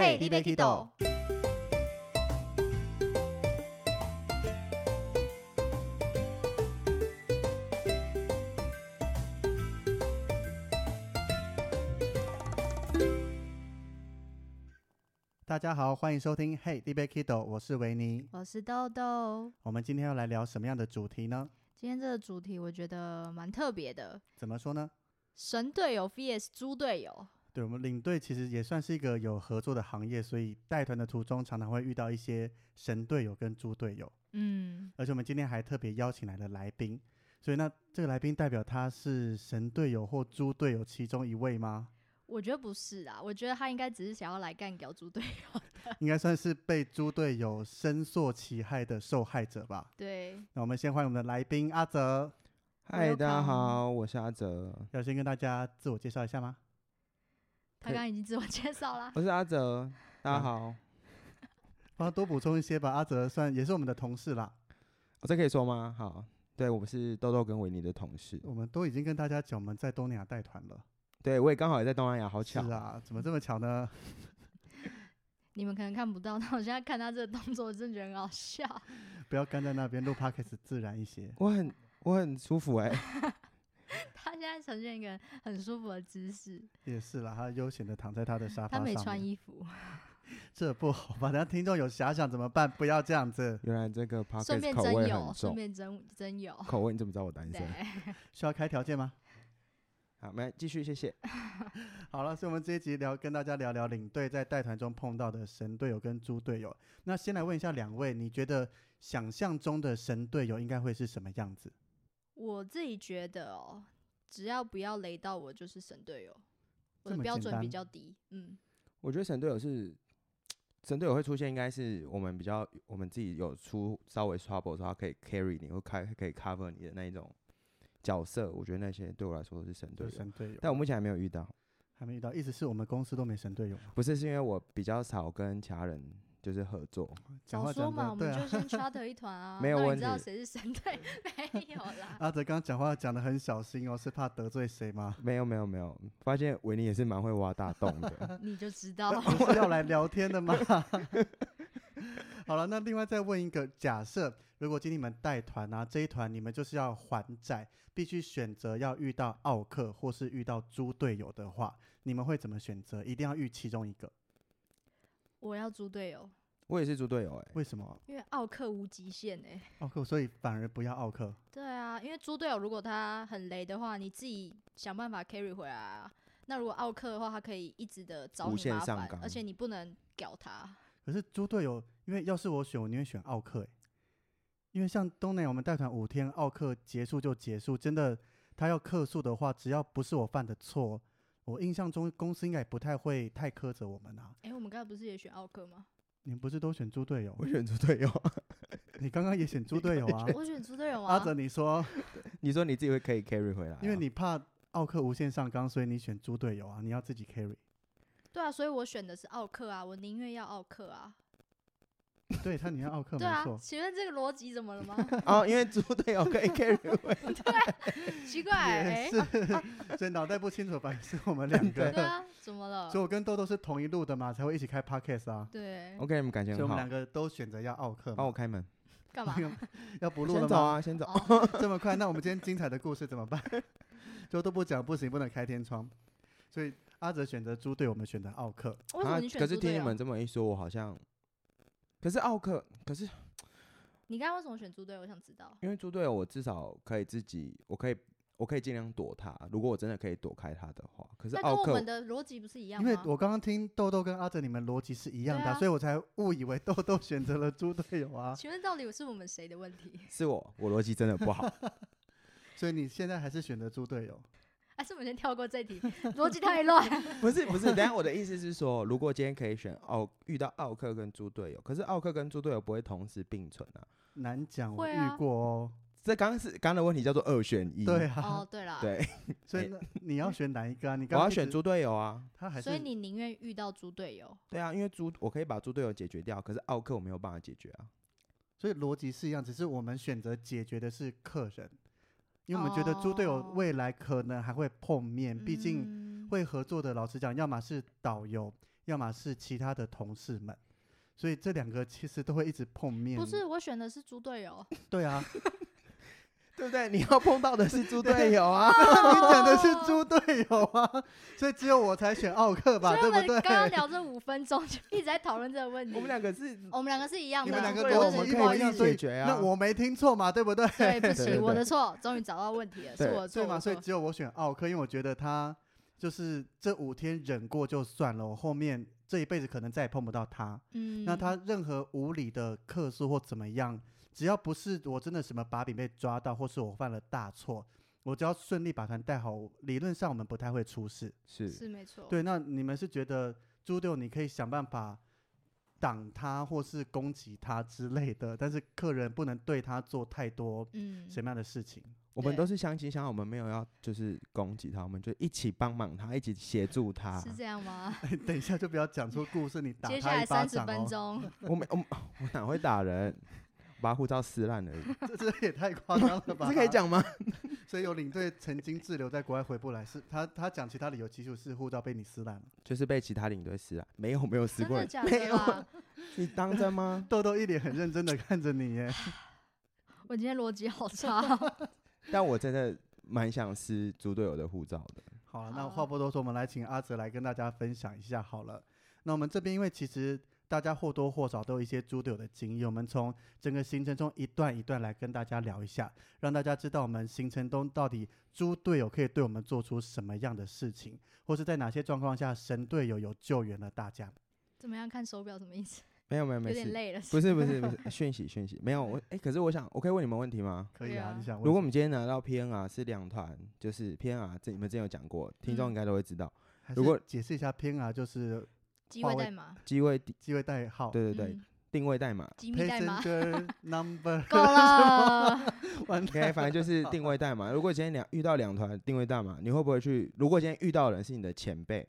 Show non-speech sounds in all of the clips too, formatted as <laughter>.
嘿你要去倒？大家好，欢迎收听《Hey, d b Kido》，我是维尼，我是豆豆。我们今天要来聊什么样的主题呢？今天这个主题我觉得蛮特别的。怎么说呢？神队友 vs 猪队友。对我们领队其实也算是一个有合作的行业，所以带团的途中常常会遇到一些神队友跟猪队友。嗯，而且我们今天还特别邀请来了来宾，所以那这个来宾代表他是神队友或猪队友其中一位吗？我觉得不是啊，我觉得他应该只是想要来干掉猪队友，<laughs> 应该算是被猪队友深受其害的受害者吧。对，那我们先欢迎我们的来宾阿泽。嗨，大家好，我是阿泽。要先跟大家自我介绍一下吗？他刚刚已经自我介绍了。我是阿泽，大家好。帮他多补充一些吧，阿泽算也是我们的同事啦。哦，这可以说吗？好，对我们是豆豆跟维尼的同事。我们都已经跟大家讲我们在东南亚带团了。对，我也刚好也在东南亚，好巧是啊！怎么这么巧呢？<laughs> 你们可能看不到，但我现在看他这个动作，我真的觉得很好笑。不要干在那边录 podcast 自然一些。我很我很舒服哎。他 <laughs> 现在呈现一个很舒服的姿势。也是啦，他悠闲的躺在他的沙发上。他没穿衣服。<laughs> 这不好吧？等下听众有遐想怎么办？不要这样子。原来这个 podcast 口味很重。顺便真真有。口味你怎么知道我单身？需要开条件吗？<laughs> 好，我们继续，谢谢。<laughs> 好了，所以我们这一集聊，跟大家聊聊领队在带团中碰到的神队友跟猪队友。那先来问一下两位，你觉得想象中的神队友应该会是什么样子？我自己觉得哦，只要不要雷到我，就是神队友。我的标准比较低。嗯，我觉得神队友是神队友会出现，应该是我们比较我们自己有出稍微 trouble 的时候，可以 carry 你，会开可以 cover 你的那一种。角色，我觉得那些对我来说都是神队友，神队友。但我目前还没有遇到，还没遇到，意思是我们公司都没神队友。不是，是因为我比较少跟其他人就是合作。早说嘛，我们就先 <laughs> charter 一团啊。没有问题。知道谁是神队？<laughs> 没有啦。阿泽刚刚讲话讲的很小心哦，是怕得罪谁吗？没有没有没有，发现维尼也是蛮会挖大洞的。<laughs> 你就知道。是要来聊天的吗？好了，那另外再问一个假设，如果今天你们带团啊，这一团你们就是要还债，必须选择要遇到奥克或是遇到猪队友的话，你们会怎么选择？一定要遇其中一个。我要猪队友。我也是猪队友哎。为什么？因为奥克无极限哎。奥克，所以反而不要奥克。对啊，因为猪队友如果他很雷的话，你自己想办法 carry 回来啊。那如果奥克的话，他可以一直的找你麻烦，而且你不能屌他。可是猪队友，因为要是我选，我宁愿选奥克因为像东南我们带团五天，奥克结束就结束，真的，他要克诉的话，只要不是我犯的错，我印象中公司应该不太会太苛责我们啊。哎，我们刚才不是也选奥克吗？你不是都选猪队友？我选猪队友。<laughs> 你刚刚也选猪队友啊？我选猪队友啊。阿泽，你说，<laughs> 你说你自己会可以 carry 回来，因为你怕奥克无限上纲，所以你选猪队友啊？你要自己 carry。对啊，所以我选的是奥克啊，我宁愿要奥克啊。<laughs> 对他，你要奥克没错。请问这个逻辑怎么了吗？<laughs> 哦，因为猪队友可以 carry 对，奇怪，是，<laughs> 所以脑袋不清楚吧？是我们两个。对啊，怎么了？所以我跟豆豆是同一路的嘛，才会一起开 podcast 啊。对。OK，你们感情好。所以我们两个都选择要奥克。帮我开门。干嘛？要不录了吗？先走啊，先走。这么快？那我们今天精彩的故事怎么办？就都不讲，不行，不能开天窗。所以。阿泽选择猪队，我们选择奥克。为什么你选可是听你们这么一说，我好像……可是奥克，可是你刚刚为什么选猪队友？我想知道。因为猪队友，我至少可以自己，我可以，我可以尽量躲他。如果我真的可以躲开他的话，可是奥克，我们的逻辑不是一样吗？因为我刚刚听豆豆跟阿哲你们逻辑是一样的，所以我才误以为豆豆选择了猪队友啊。<laughs> 请问到底是我们谁的问题？是我，我逻辑真的不好。<laughs> 所以你现在还是选择猪队友。还是我们先跳过这题，逻辑太乱。<laughs> 不是不是，等下我的意思是说，如果今天可以选奥遇到奥克跟猪队友，可是奥克跟猪队友不会同时并存啊，难讲。我遇过哦。这刚刚是刚刚的问题叫做二选一。对啊。哦，对了。<laughs> 对。所以你要选哪一个啊？你我要选猪队友啊。他还所以你宁愿遇到猪队友？对啊，因为猪我可以把猪队友解决掉，可是奥克我没有办法解决啊。所以逻辑是一样，只是我们选择解决的是客人。因为我们觉得猪队友未来可能还会碰面，毕竟会合作的。老实讲，要么是导游，要么是其他的同事们，所以这两个其实都会一直碰面。不是，我选的是猪队友。<laughs> 对啊。对不对？你要碰到的是猪队友啊！<laughs> 你讲的是猪队友啊，所以只有我才选奥克吧？对不对？刚刚聊这五分钟就 <laughs> 一直在讨论这个问题。我们两个是，我们两个是一样的。你们两个我们可以解决啊。那我没听错嘛？对不对？<laughs> 对不起，我的错。终于找到问题了，是我错。对嘛？所以只有我选奥克，因为我觉得他就是这五天忍过就算了，我后面这一辈子可能再也碰不到他。嗯。那他任何无理的客诉或怎么样？只要不是我真的什么把柄被抓到，或是我犯了大错，我只要顺利把团带好，理论上我们不太会出事。是是没错。对，那你们是觉得猪队友你可以想办法挡他，或是攻击他之类的，但是客人不能对他做太多嗯什么样的事情？我们都是相亲相爱，我们没有要就是攻击他，我们就一起帮忙他，一起协助他。是这样吗？<laughs> 等一下就不要讲出故事，你打接下来三十分钟，<laughs> 我没我我哪会打人？把护照撕烂而已，这 <laughs> 这也太夸张了吧？<laughs> 这可以讲吗？<laughs> 所以有领队曾经滞留在国外回不来，是他他讲其他理由，其实是护照被你撕烂了，就是被其他领队撕了。没有没有撕过，没有。你当真吗？豆豆一脸很认真的看着你耶。<sighs> 我今天逻辑好差。但我真的蛮想撕猪队友的护照的。好了，那话不多说，我们来请阿哲来跟大家分享一下好了。那我们这边因为其实。大家或多或少都有一些猪队友的经验，我们从整个行程中一段一段来跟大家聊一下，让大家知道我们行程中到底猪队友可以对我们做出什么样的事情，或是在哪些状况下神队友有救援了大家。怎么样看手表什么意思？没有没有没有，有点累了。不是不是不是，讯息讯息没有我 <laughs> 哎，可是我想我可以问你们问题吗？可以啊，你想？如果我们今天拿到 PNR 是两团，就是 PNR 这你们之前有讲过，听众应该都会知道。如果解释一下 PNR 就是。机位代码，机位机位代号，对对对，定位代码，机密代码，number，<laughs> 够了。<laughs> OK，反正就是定位代码。<laughs> 如果今天两遇到两团定位代码，你会不会去？如果今天遇到的人是你的前辈，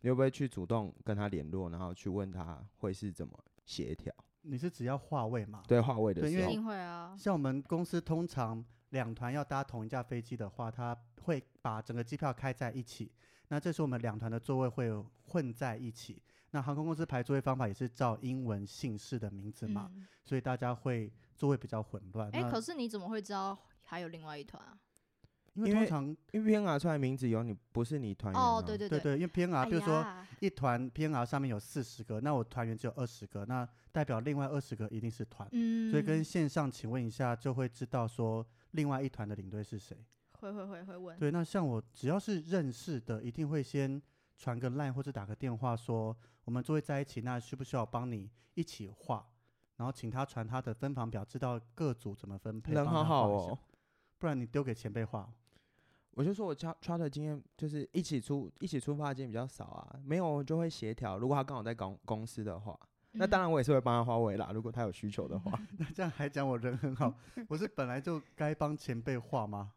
你会不会去主动跟他联络，然后去问他会是怎么协调？你是只要划位嘛？对，划位的时候，会啊。像我们公司通常两团要搭同一架飞机的话，他会把整个机票开在一起。那这时候我们两团的座位会混在一起。那航空公司排座位方法也是照英文姓氏的名字嘛，所以大家会座位比较混乱。哎，可是你怎么会知道还有另外一团啊？因为通常因为 PNR 出来名字有你，不是你团员哦，对对对对，因为 PNR 比如说一团 PNR 上面有四十个，那我团员只有二十个，那代表另外二十个一定是团，所以跟线上请问一下就会知道说另外一团的领队是谁。会会会会问。对，那像我只要是认识的，一定会先传个 line 或者打个电话说我们座位在一起，那需不需要帮你一起画？然后请他传他的分房表，知道各组怎么分配。人好好哦，不然你丢给前辈画。我就说我 tra 的经验就是一起出一起出发的经验比较少啊，没有就会协调。如果他刚好在公公司的话，那当然我也是会帮他花位啦。如果他有需求的话，<laughs> 那这样还讲我人很好，<laughs> 我是本来就该帮前辈画吗？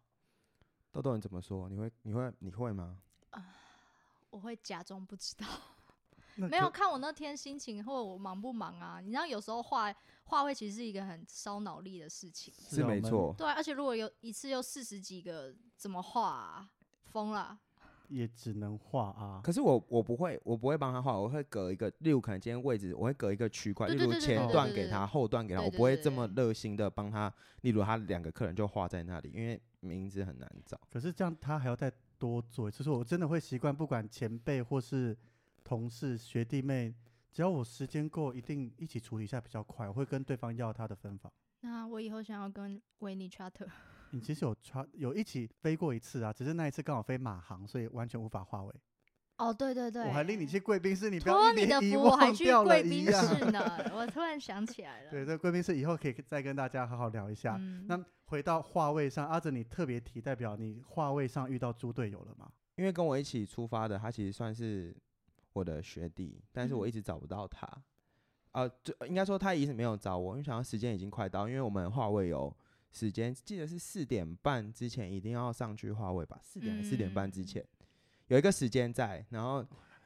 豆豆，你怎么说？你会你会你会吗？啊，我会假装不知道，<laughs> 没有看我那天心情或我忙不忙啊？你知道有时候画画会其实是一个很烧脑力的事情，是没错。对，而且如果有一次又四十几个，怎么画？疯了。也只能画啊。可是我我不会，我不会帮他画，我会隔一个，例如可能今天位置，我会隔一个区块，例如前段给他，后段给他，我不会这么热心的帮他。例如他两个客人就画在那里，因为名字很难找。可是这样他还要再多做，就是我真的会习惯，不管前辈或是同事学弟妹，只要我时间够，一定一起处理一下比较快。我会跟对方要他的分法。那我以后想要跟维尼 charter。你其实有差有一起飞过一次啊，只是那一次刚好飞马航，所以完全无法化位。哦，对对对，我还令你去贵宾室，你不要你的福，我还去贵宾室呢。我突然想起来了。对，这贵宾室以后可以再跟大家好好聊一下。那回到话位上，阿哲，你特别提代表你话位上遇到猪队友了吗？因为跟我一起出发的，他其实算是我的学弟，但是我一直找不到他。啊，就应该说他一直没有找我，因为想到时间已经快到，因为我们话位有。时间记得是四点半之前一定要上去话位吧？四点四点半之前有一个时间在，然后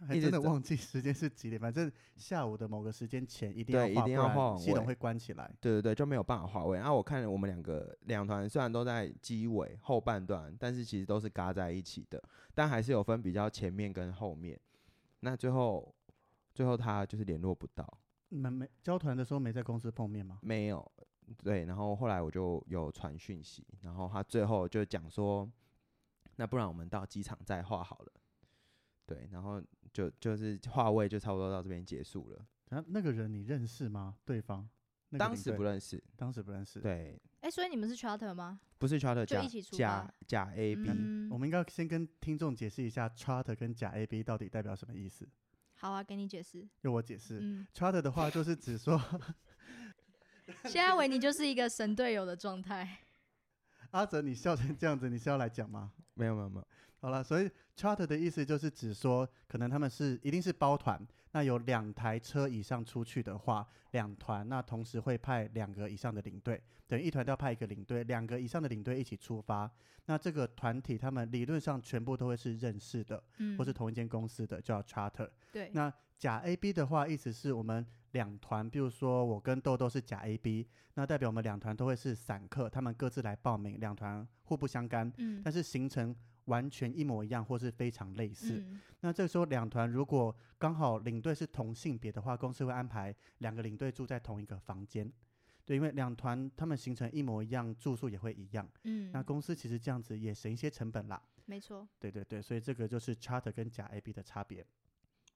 还真的忘记时间是几点，反正下午的某个时间前一定要一定要画系统会关起来。对对对，就没有办法划位。然后我看我们两个两团虽然都在机尾后半段，但是其实都是嘎在一起的，但还是有分比较前面跟后面。那最后最后他就是联络不到。你们没交团的时候没在公司碰面吗？没有，对。然后后来我就有传讯息，然后他最后就讲说，那不然我们到机场再画好了。对，然后就就是画位就差不多到这边结束了。那那个人你认识吗？对方？当时不认识，当时不认识。对。哎，所以你们是 charter 吗？不是 charter，就一起出假假 A B。我们应该先跟听众解释一下 charter 跟假 A B 到底代表什么意思。好啊，给你解释。由我解释。嗯 charter 的话就是指说，<laughs> 现在维尼就是一个神队友的状态。阿泽，你笑成这样子，你是要来讲吗？没有没有没有。好了，所以 charter 的意思就是指说，可能他们是一定是包团，那有两台车以上出去的话，两团那同时会派两个以上的领队，等于一团都要派一个领队，两个以上的领队一起出发。那这个团体他们理论上全部都会是认识的，嗯，或是同一间公司的，叫 charter。对。那甲 A B 的话，意思是我们两团，比如说我跟豆豆是甲 A B，那代表我们两团都会是散客，他们各自来报名，两团互不相干，嗯，但是行程。完全一模一样，或是非常类似。那这个时候，两团如果刚好领队是同性别的话，公司会安排两个领队住在同一个房间。对，因为两团他们行程一模一样，住宿也会一样。嗯，那公司其实这样子也省一些成本啦。没错。对对对，所以这个就是 charter 跟假 A B 的差别。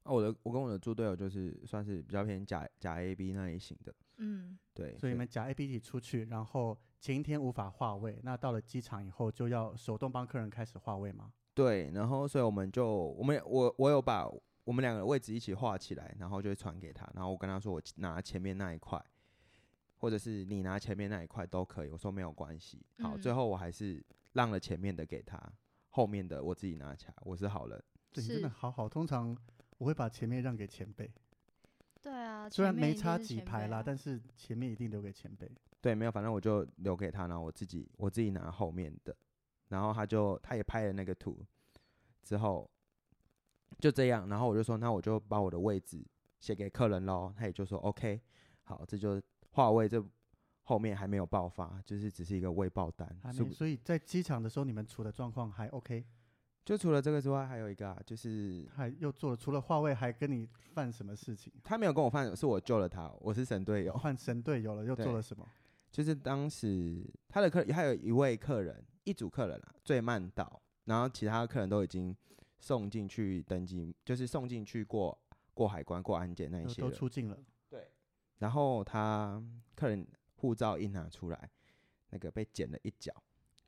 哦，我的我跟我的猪队友就是算是比较偏假假 A B 那一型的。嗯，对。所以你们假 A B 一起出去，然后。前一天无法划位，那到了机场以后就要手动帮客人开始划位吗？对，然后所以我们就我们我我有把我们两个位置一起画起来，然后就传给他，然后我跟他说我拿前面那一块，或者是你拿前面那一块都可以，我说没有关系。好，最后我还是让了前面的给他，后面的我自己拿起来。我是好人，对，真的好好。通常我会把前面让给前辈。对啊，虽然没差几排啦，但是前面一定留给前辈。对，没有，反正我就留给他，然后我自己我自己拿后面的，然后他就他也拍了那个图，之后就这样，然后我就说，那我就把我的位置写给客人喽，他也就说 OK，好，这就话位这后面还没有爆发，就是只是一个未爆单，所以在机场的时候你们处的状况还 OK。就除了这个之外，还有一个啊，就是还又做了，除了话位，还跟你犯什么事情？他没有跟我犯，是我救了他，我是神队友，换神队友了，又做了什么？<laughs> 就是当时他的客，还有一位客人，一组客人啊，最慢到，然后其他客人都已经送进去登记，就是送进去过过海关、过安检那一些都出境了。对，然后他客人护照一拿出来，那个被剪了一角。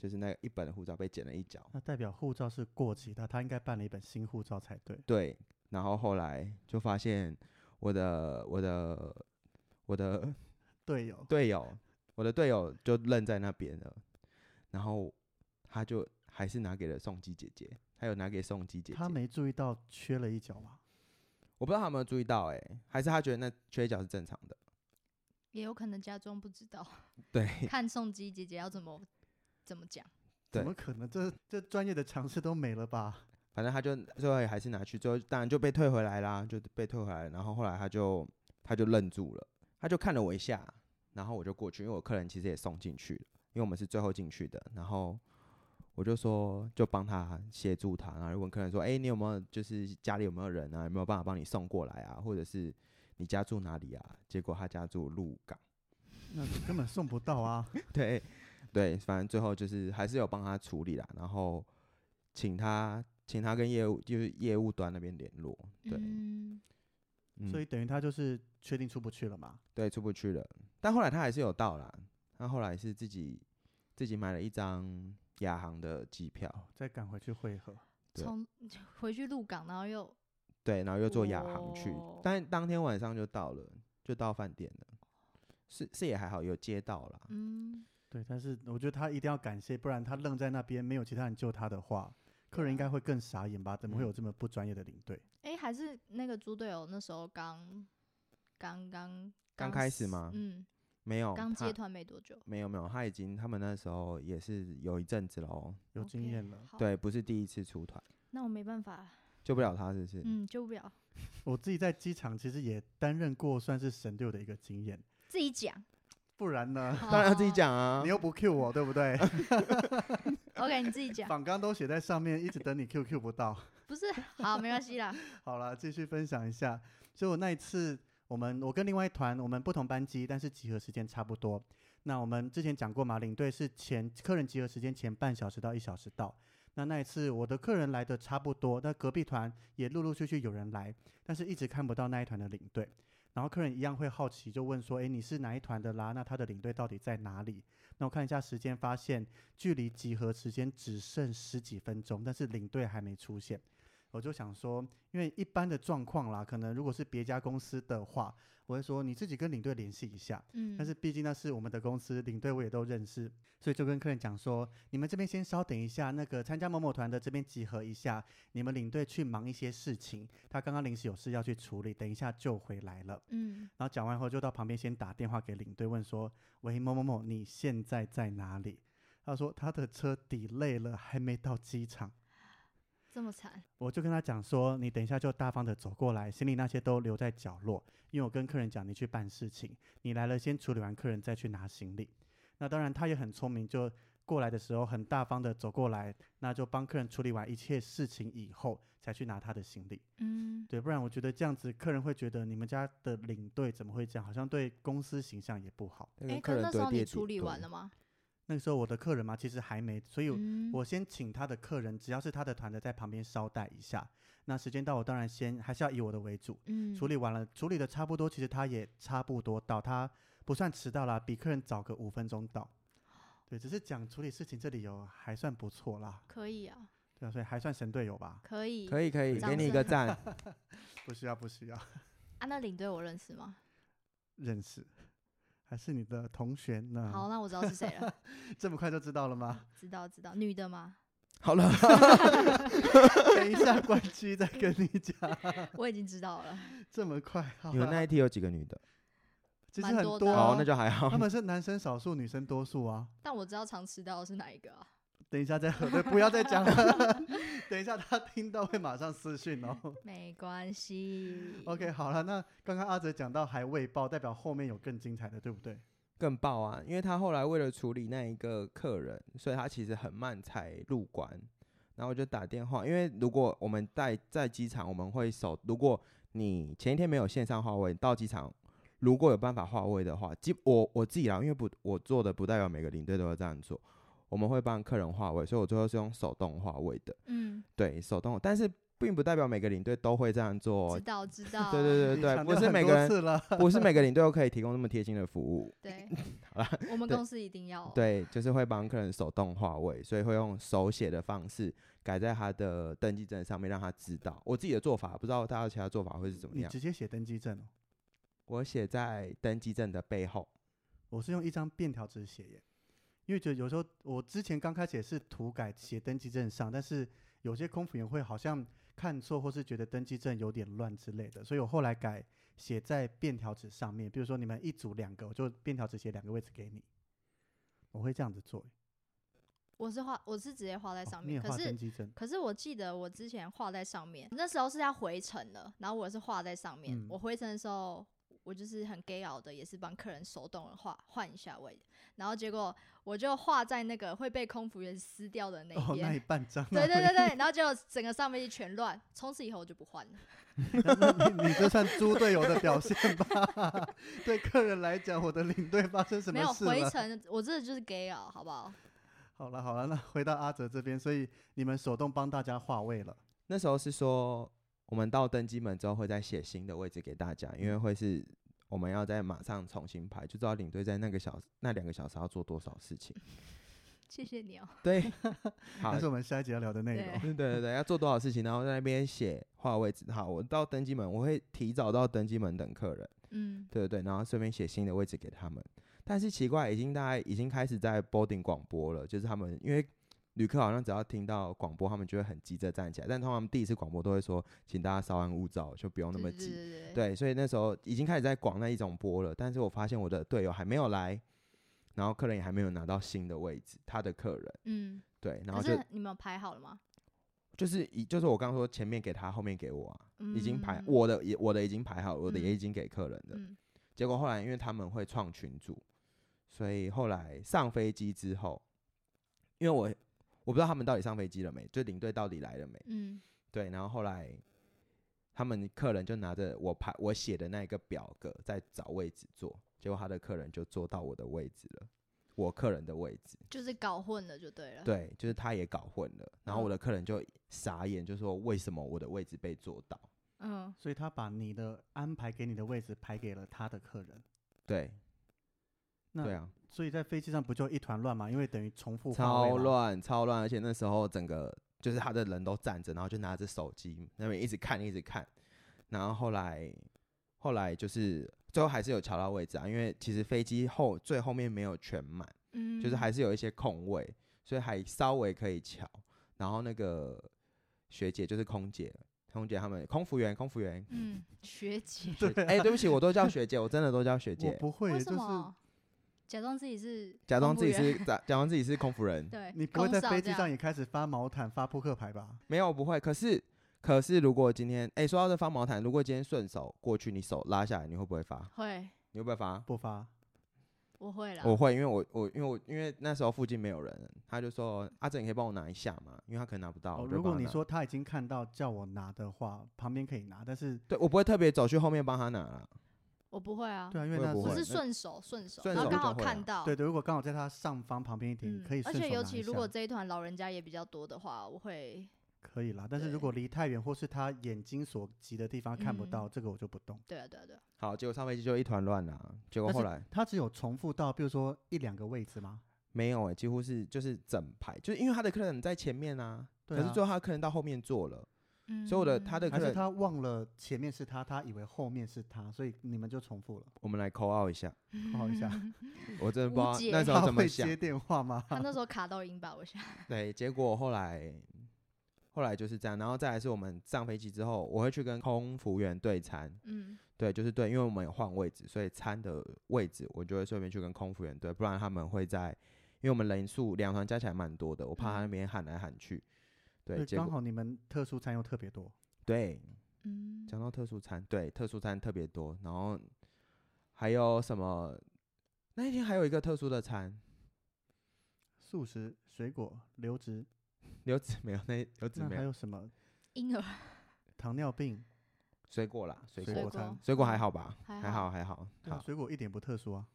就是那一本护照被剪了一角，那代表护照是过期的，他应该办了一本新护照才对。对，然后后来就发现我的我的我的 <laughs> 队友队友，我的队友就愣在那边了，然后他就还是拿给了宋基姐姐，他有拿给宋基姐姐，他没注意到缺了一角吗？我不知道他有没有注意到，哎，还是他觉得那缺一角是正常的，也有可能假装不知道，对，<laughs> 看宋基姐姐要怎么。怎么讲？怎么可能？这这专业的常识都没了吧？反正他就最后还是拿去，最后当然就被退回来啦，就被退回来。然后后来他就他就愣住了，他就看了我一下，然后我就过去，因为我客人其实也送进去了，因为我们是最后进去的。然后我就说，就帮他协助他，然后问客人说：“哎，你有没有就是家里有没有人啊？有没有办法帮你送过来啊？或者是你家住哪里啊？”结果他家住鹿港，那根本送不到啊。<laughs> 对。对，反正最后就是还是有帮他处理啦，然后请他请他跟业务就是业务端那边联络，对，所以等于他就是确定出不去了嘛？对，出不去了，但后来他还是有到啦，他后来是自己自己买了一张亚航的机票，再赶回去汇合，从回去鹿港，然后又对，然后又坐亚航去，但当天晚上就到了，就到饭店了，是是也还好，有接到了，嗯。对，但是我觉得他一定要感谢，不然他愣在那边，没有其他人救他的话，客人应该会更傻眼吧？怎么会有这么不专业的领队？哎，还是那个猪队友那时候刚刚刚刚开始吗？嗯，没有，刚接团没多久。没有没有，他已经他们那时候也是有一阵子喽，有经验了。对，不是第一次出团。那我没办法，救不了他，是不是？嗯，救不了。我自己在机场其实也担任过，算是神队友的一个经验。自己讲。不然呢？当然要自己讲啊！你又不 Q 我，对不对？<laughs> OK，你自己讲。访刚都写在上面，一直等你 QQ 不到。不是，好，没关系啦。<laughs> 好了，继续分享一下。所以我那一次，我们我跟另外一团，我们不同班机，但是集合时间差不多。那我们之前讲过嘛，领队是前客人集合时间前半小时到一小时到。那那一次我的客人来的差不多，那隔壁团也陆陆续续有人来，但是一直看不到那一团的领队。然后客人一样会好奇，就问说：“诶，你是哪一团的啦？那他的领队到底在哪里？”那我看一下时间，发现距离集合时间只剩十几分钟，但是领队还没出现。我就想说，因为一般的状况啦，可能如果是别家公司的话。我会说你自己跟领队联系一下，嗯，但是毕竟那是我们的公司，领队我也都认识，所以就跟客人讲说，你们这边先稍等一下，那个参加某某团的这边集合一下，你们领队去忙一些事情，他刚刚临时有事要去处理，等一下就回来了，嗯，然后讲完后就到旁边先打电话给领队问说，喂某某某，你现在在哪里？他说他的车抵累了，还没到机场。这么惨，我就跟他讲说，你等一下就大方的走过来，行李那些都留在角落，因为我跟客人讲，你去办事情，你来了先处理完客人再去拿行李。那当然他也很聪明，就过来的时候很大方的走过来，那就帮客人处理完一切事情以后，才去拿他的行李。嗯，对，不然我觉得这样子客人会觉得你们家的领队怎么会这样，好像对公司形象也不好。哎，可那时候你处理完了吗？那个时候我的客人嘛，其实还没，所以我先请他的客人，只要是他的团的，在旁边稍待一下。那时间到，我当然先还是要以我的为主。嗯，处理完了，处理的差不多，其实他也差不多到，他不算迟到啦，比客人早个五分钟到。对，只是讲处理事情，这里有还算不错啦。可以啊。对啊，所以还算神队友吧。可以，可以，可以，给你一个赞。<laughs> 不需要，不需要。啊，那领队我认识吗？认识。还是你的同学呢？好，那我知道是谁了。<laughs> 这么快就知道了吗？知道，知道，女的吗？好了，<laughs> 等一下关机再跟你讲。我已经知道了。这么快？你们那一天有几个女的？其实很多，哦，那就还好。他们是男生少数，女生多数啊。但我知道常迟到的是哪一个啊？等一下再核 <laughs> 对，不要再讲了。<laughs> 等一下他听到会马上私讯哦。<laughs> 没关系。OK，好了，那刚刚阿哲讲到还未爆，代表后面有更精彩的，对不对？更爆啊！因为他后来为了处理那一个客人，所以他其实很慢才入关。然后我就打电话，因为如果我们在在机场，我们会守。如果你前一天没有线上话位，到机场如果有办法话位的话，基我我自己啦，因为不我做的不代表每个领队都会这样做。我们会帮客人划位，所以我最后是用手动划位的。嗯，对，手动，但是并不代表每个领队都会这样做。知道，知道。对对对对，<laughs> 不是每个人，<laughs> 不是每个领队都可以提供那么贴心的服务。对，<laughs> 好了，我们公司一定要。对，就是会帮客人手动划位，所以会用手写的方式改在他的登记证上面，让他知道。我自己的做法，不知道大家其他做法会是怎么样。你直接写登记证哦。我写在登记证的背后。我是用一张便条纸写耶。因为觉得有时候我之前刚开始也是涂改写登记证上，但是有些空服员会好像看错，或是觉得登记证有点乱之类的，所以我后来改写在便条纸上面。比如说你们一组两个，我就便条纸写两个位置给你，我会这样子做。我是画，我是直接画在上面。可是。可是我记得我之前画在上面，那时候是要回程的，然后我是画在上面。我回程的时候，我就是很 gay 熬的，也是帮客人手动画换一下位。然后结果我就画在那个会被空服员撕掉的那一边，那一半张。对对对 <laughs> 对，然后就整个上飞机全乱。从此以后我就不换了。你你这算猪队友的表现吧？<laughs> 对客人来讲，我的领队发生什么事没有回程，我这就是 gay 啊，好不好？好了好了，那回到阿哲这边，所以你们手动帮大家划位了。那时候是说，我们到登机门之后会再写新的位置给大家，因为会是。我们要在马上重新排，就知道领队在那个小那两个小时要做多少事情。<laughs> 谢谢你哦。<laughs> 对，<laughs> 好，这是我们下一节要聊的内容。对对对，要做多少事情，然后在那边写画位置。好，我到登机门，我会提早到登机门等客人。嗯，对对对，然后顺便写新的位置给他们。但是奇怪，已经大概已经开始在 boarding 广播了，就是他们因为。旅客好像只要听到广播，他们就会很急着站起来。但通常第一次广播都会说，请大家稍安勿躁，就不用那么急。对，所以那时候已经开始在广那一种播了。但是我发现我的队友还没有来，然后客人也还没有拿到新的位置，他的客人。嗯，对，然后就你们排好了吗？就是以就是我刚刚说前面给他，后面给我啊，已经排我的也我的已经排好，我的也已经给客人了。结果后来因为他们会创群组，所以后来上飞机之后，因为我。我不知道他们到底上飞机了没，就领队到底来了没？嗯，对，然后后来他们客人就拿着我排我写的那一个表格在找位置坐，结果他的客人就坐到我的位置了，我客人的位置。就是搞混了就对了。对，就是他也搞混了，然后我嗯的客人就傻眼，就说为什么我的位置被坐到？嗯，所以他把你的安排给你的位置排给了他的客人。对，那对啊，所以在飞机上不就一团乱嘛？因为等于重复超。乱超乱，而且那时候整个就是他的人都站着，然后就拿着手机那边一直看一直看，然后后来后来就是最后还是有瞧到位置啊，因为其实飞机后最后面没有全满，嗯，就是还是有一些空位，所以还稍微可以瞧。然后那个学姐就是空姐，空姐他们空服员空服员，嗯，学姐，<laughs> 学哎、对不起，我都叫学姐，我真的都叫学我姐，不会，为就是什么假装自己是假装自己是假假装自己是空服人，<laughs> 对，你不会在飞机上也开始发毛毯、发扑克牌吧？没有不会。可是可是如果今天哎、说到这发毛毯，如果今天顺手过去，你手拉下来，你会不会发？会，你会不会发？不发，我会啦。我会，因为我我因为我因为那时候附近没有人，他就说阿正，你可以帮我拿一下嘛，因为他可能拿不到。哦，我就如果你说他已经看到叫我拿的话，旁边可以拿，但是对我不会特别走去后面帮他拿了。我不会啊，对啊，因为那是我是顺手顺手，顺然后刚好看到。对对，如果刚好在他上方旁边一点，嗯可以顺手而且尤其如果这一团老人家也比较多的话，我会可以啦。但是如果离太远或是他眼睛所及的地方看不嗯到，这个我就不动。对啊对啊对啊，好，结果上飞机就一团乱啦。结果后来他只有重复到，比如说一两个位置吗？没有哎、几乎是就是整排，就是因为他的客人在前面啊，可是最后他的客人到后面坐了，嗯，所以我的他的客人，还是他忘了前面是他，他以为后面是他，所以你们就重复了。我们来 call out 一下，不好意思啊，<laughs> 我真的不知道无解那时候他怎么想会接。电话吗？他那时候卡到音吧，我想。对，结果后来后来就是这样，然后再来是我们上飞机之后，我会去跟空服员对餐，嗯，对，就是对，因为我们有换位置，所以餐的位置我就会顺便去跟空服员对，不然他们会在，因为我们人数两团加起来蛮多的，我怕他那嗯边喊来喊去。对，刚好你们特殊餐又特别多。对，嗯，讲到特殊餐，对，特殊餐特别多，然后还有什么？那一天还有一个特殊的餐，素食、水果、流质，<laughs> 流质没有，那流质没有，还有什么？<laughs> 婴儿 <laughs> 糖尿病，水果啦，水果餐水果还好吧？还还好好还好，好，水果一点不特殊啊。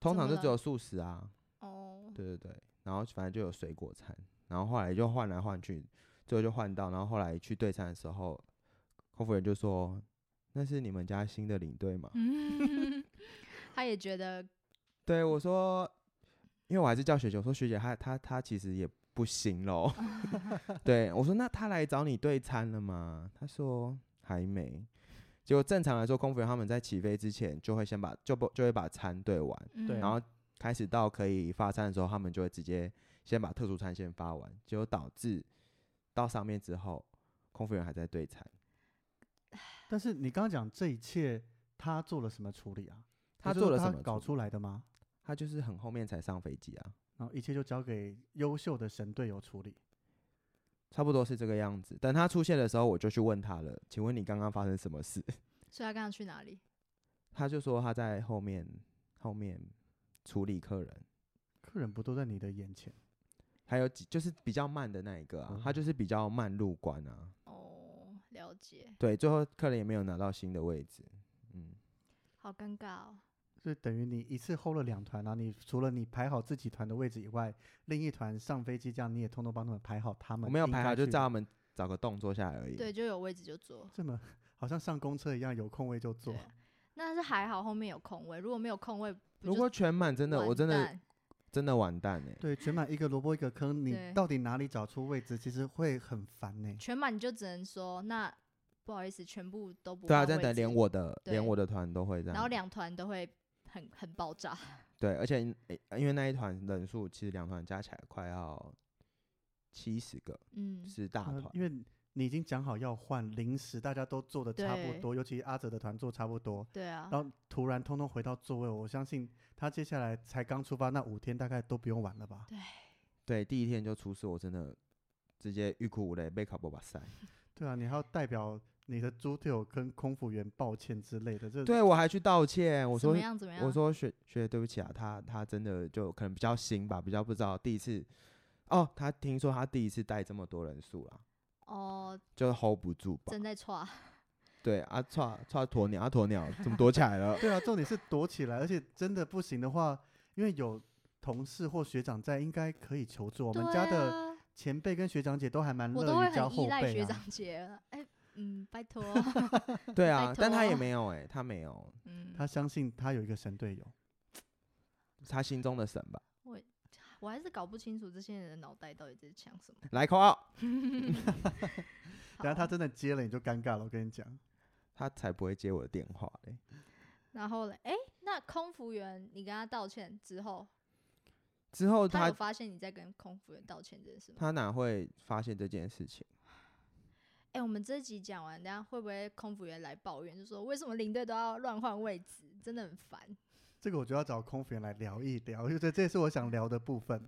通常就只有素食啊，哦，对对对，然后反正就有水果餐，然后后来就换来换去，最后就换到，然后后来去对餐的时候，空服员就说：“那是你们家新的领队吗？”嗯，<laughs> 他也觉得对我说，因为我还是叫学姐，我说学姐她她她其实也不行喽。<laughs> 对我说那她来找你对餐了吗？她说还没。结果正常来说，空服员他们在起飞之前就会先把就不就会把餐对完，对嗯然后开始到可以发餐的时候，他们就会直接先把特殊餐先发完，结果导致到上面之后，空服员还在对餐。但是你刚刚讲这一切，他做了什么处理啊？他做了什么搞出来的吗？他就是很后面才上飞机啊，然后一切就交给优秀的神队友处理。差不多是这个样子。等他出现的时候，我就去问他了，请问你刚刚发生什么事？<laughs> 所以他刚刚去哪里？他就说他在后面后面处理客人，客人不都在你的眼前？还有几就是比较慢的那一个啊，他哦就是比较慢入关啊。哦，了解，对，最后客人也没有拿到新的位置。嗯，好尴尬哦。就等于你一次 hold 了两团啊！你除了你排好自己团的位置以外，另一团上飞机这样你也通通帮他们排好他们。我没有排好，就叫他们找个洞坐下来而已。对，就有位置就坐。这么好像上公车一样，有空位就坐那是还好后面有空位，如果没有空位，如果全满，真的我真的蛋真的完蛋哎、对，全满一个萝卜一个坑，你对到底哪里找出位置，其实会很烦呢、全满你就只能说那不好意思，全部都不对啊，换位真的连我的连我的团都会这样。然后两团都会很很爆炸。对，而且、诶因为那一团人数其实两团加起来快要七十个，嗯，是大团。呃因为你已经讲好要换，临时大家都做的差不多，尤其阿哲的团做差不多，对啊，然后突然通通回到座位，我相信他接下来才刚出发那五天，大概都不用玩了吧？对，第一天就出事，我真的直接欲哭无泪，被卡波巴塞。对啊，你还要代表你的猪队友跟空服员抱歉之类的，这对我还去道歉，我怎么说样怎么样？我说学学对不起啊，他他真的就可能比较新吧，比较不知道第一次。哦，他听说他第一次带这么多人数啦，哦，就 hold 不住吧。正在错，对啊，抓抓鸵鸟啊，鸵鸟怎么躲起来了？<laughs> 对啊，重点是躲起来，而且真的不行的话，因为有同事或学长在，应该可以求助。我们家的啊前辈跟学长姐都还蛮我都会乐于教很依赖后辈啊。学长姐，哎、嗯，拜托，<laughs> 对啊拜，但他也托没有哎、他没有，嗯，他相信他有一个神队友。他心中的神吧。我还是搞不清楚这些人的脑袋到底在想什么。来口号，<laughs> 等下他真的接了，你就尴尬了。我跟你讲，他才不会接我的电话嘞。然后嘞，哎、那空服员你跟他道歉之后，之后他他有发现你在跟空服员道歉这件事吗？他哪会发现这件事情？哎、我们这集讲完，等下会不会空服员来抱怨，就说为什么领队都要乱换位置，真的很烦。这个我就要找空服员来聊一聊，因为这这也是我想聊的部分。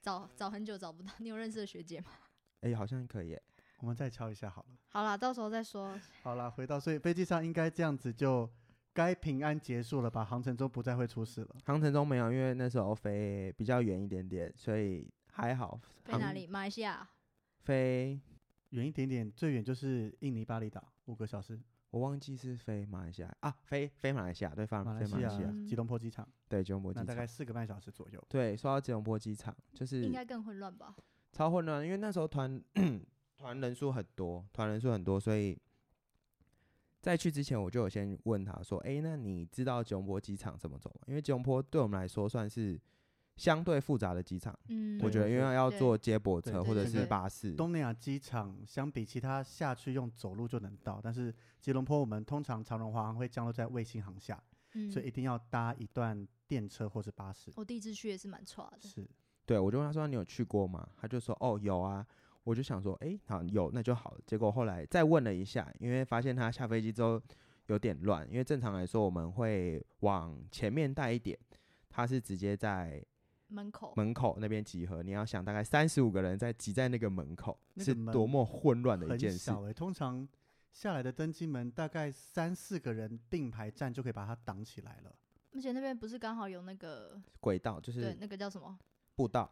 找找很久找不到，你有认识的学姐吗？<laughs> 哎、好像可以耶。我们再敲一下好了。好啦，到时候再说。好了，回到所以飞机上应该这样子就该平安结束了吧？航程中不再会出事了。航程中没有，因为那时候飞比较远一点点，所以还好。航飞哪里？马来西亚。飞远一点点，最远就是印尼巴厘岛，五个小时。我忘记是飞马来西亚啊，飞飞马来西亚，对，飞马来西亚飞马来西亚，嗯吉隆坡机场，对，吉隆坡机场大概。四个半小时左右。对，说到吉隆坡机场，就是应该更混乱吧？超混乱，因为那时候团 <clears throat> 团人数很多，团人数很多，所以在去之前我就有先问他说：“诶，那你知道吉隆坡机场怎么走吗？因为吉隆坡对我们来说算是相对复杂的机场，嗯，我觉得因为要坐接驳对车或者是巴士，东南亚机场相比其他下去用走路就能到，但是吉隆坡我们通常长荣华航会降落在卫星航下，嗯所以一定要搭一段电车或是巴士。我第一次去也是蛮差的。是，对我就问他说：“你有去过吗？”他就说：“哦，有啊。”我就想说：“哎，好，有那就好了。”结果后来再问了一下，因为发现他下飞机之后有点乱，因为正常来说我们会往前面带一点，他是直接在门口门口那边集合。你要想，大概三十五个人在挤在那个门口，是那个门多么混乱的一很件事小。诶、通常下来的登机门大概三四个人并排站就可以把它挡起来了。而且那边不是刚好有那个轨道就是对是那个叫什么步道、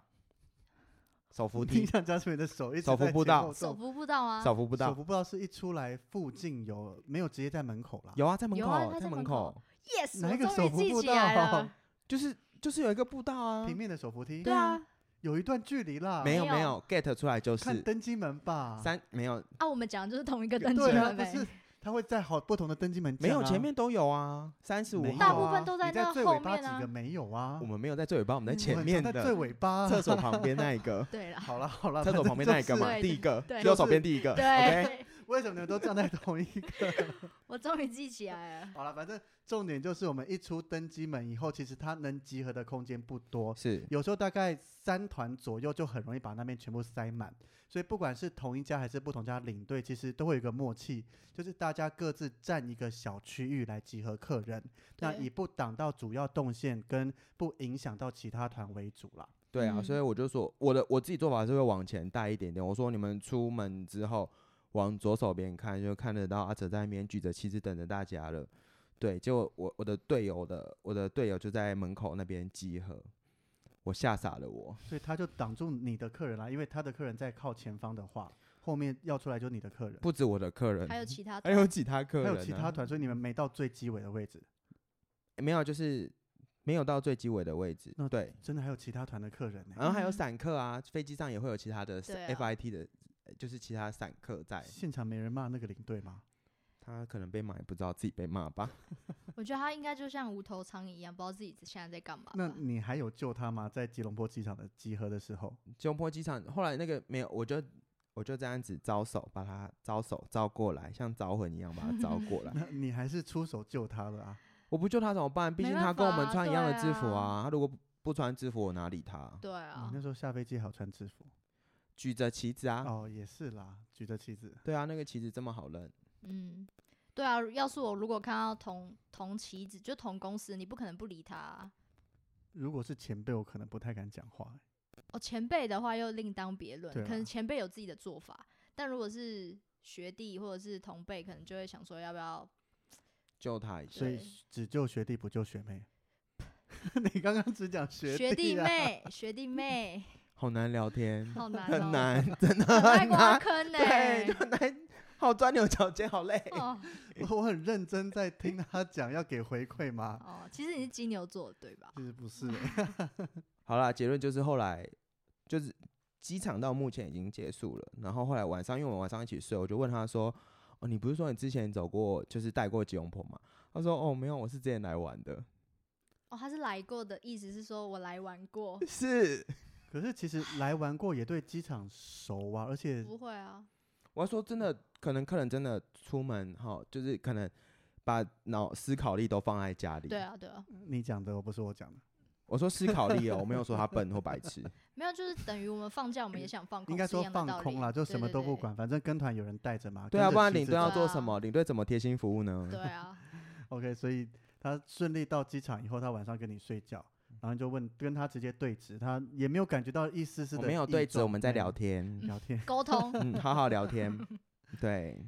手扶听梯、像嘉顺的手一直手扶在步道手扶步道啊？手扶步道手扶步道是一出来附近有没有直接在门口了？有啊，在门有啊口，在门口 yes，哪一个我终于手扶步道了。就是就是有一个步道啊，平面的手扶梯，对啊，有一段距离啦。没有没有。get 出来就看是登机门吧。三没有。啊，我们讲的就是同一个登机对啊，门呗。不是，它会在好不同的登机门、没有前。面都有啊，三十五没有大号啊部分都在你在那最尾巴后面个没有啊？我们没有在最尾巴，我们在嗯。前面在最的尾巴，厕所旁边那一个，<laughs> 对啦，好了好了，厕所旁边那一个嘛，对第一个对。右手边第一个，OK，对，<laughs> 为什么你们都站在同一个？<laughs> 我终于记起来了。<laughs> 好了，反正重点就是我们一出登机门以后，其实它能集合的空间不多，是有时候大概三团左右就很容易把那边全部塞满。所以不管是同一家还是不同家领队，其实都会有一个默契，就是大家各自占一个小区域来集合客人，那以不挡到主要动线跟不影响到其他团为主啦。对啊，嗯所以我就说我的我自己做法是会往前带一点点。我说你们出门之后往左手边看，就看得到阿哲在那边举着旗子等着大家了。对，结果我我的队友的我的队友就在门口那边集合，我吓傻了我。所以他就挡住你的客人啦，因为他的客人在靠前方的话，后面要出来就是你的客人，不止我的客人，还有其他还，有其他客还人、啊，有其他团，所以你们没到最机尾的位置，没有，就是没有到最机尾的位置那。对，真的还有其他团的客人呢、然后还有嗯散客啊，飞机上也会有其他的对啊 FIT 的，呃就是其他散客在。现场没人骂那个领队吗？他可能被骂，也不知道自己被骂吧。<laughs> 我觉得他应该就像无头苍蝇一样，不知道自己现在在干嘛。那你还有救他吗？在吉隆坡机场的集合的时候，吉隆坡机场后来那个没有，我就我就这样子招手，把他招手招过来，像招魂一样把他招过来。<laughs> 那你还是出手救他了啊？我不救他怎么办？毕竟他跟我们穿一样的制服啊啊。他如果不不穿制服，我哪理他？对啊你，那时候下飞机还有穿制服举着旗子啊，哦，也是啦，举着旗子。对啊，那个旗子这么好认，嗯，对啊。要是我如果看到同同旗子，就同公司，你不可能不理他啊、如果是前辈，我可能不太敢讲话欸、哦，前辈的话又另当别论，啊可能前辈有自己的做法，但如果是学弟或者是同辈，可能就会想说要不要救他一下。所以只救学弟不救学妹。<laughs> 你刚刚只讲学学弟弟啊，妹，学弟妹，好难聊天，好难、哦，很，难，<laughs> 真的很爱很难。挖坑呢、对，就很难，好钻牛角尖，好累。<laughs> 哦我很认真在听他讲，要给回馈吗？哦，其实你是金牛座的对吧？其实不是欸、<laughs> 好啦，结论就是后来就是机场到目前已经结束了，然后后来晚上，因为我们晚上一起睡，我就问他说：“哦，你不是说你之前走过，就是带过吉隆坡吗？”他说：“哦，没有，我是之前来玩的。哦，他是来过的意思是说我来玩过，是，可是其实来玩过也对机场熟啊，而且不会啊，我要说真的，可能客人真的出门哈，就是可能把脑思考力都放在家里。对啊对啊，你讲的，不是我讲的，我说思考力哦，我没有说他笨或白痴。<laughs> 没有就是等于我们放假我们也想放空，应该说放空了，就什么对对对都不管，反正跟团有人带着嘛。对啊，不然领队要做什么？领队怎么贴心服务呢？对啊，<laughs> OK，所以他顺利到机场以后，他晚上跟你睡觉，然后就问跟他直接对峙，他也没有感觉到一丝丝的异没有对峙，我们在聊天，聊天。<laughs> 沟通。嗯，好好聊天。<laughs> 对，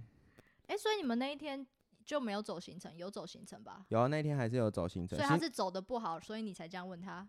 哎、所以你们那一天就没有走行程，有走行程吧？有啊，那天还是有走行程，是所以他是走的不好，所以你才这样问他。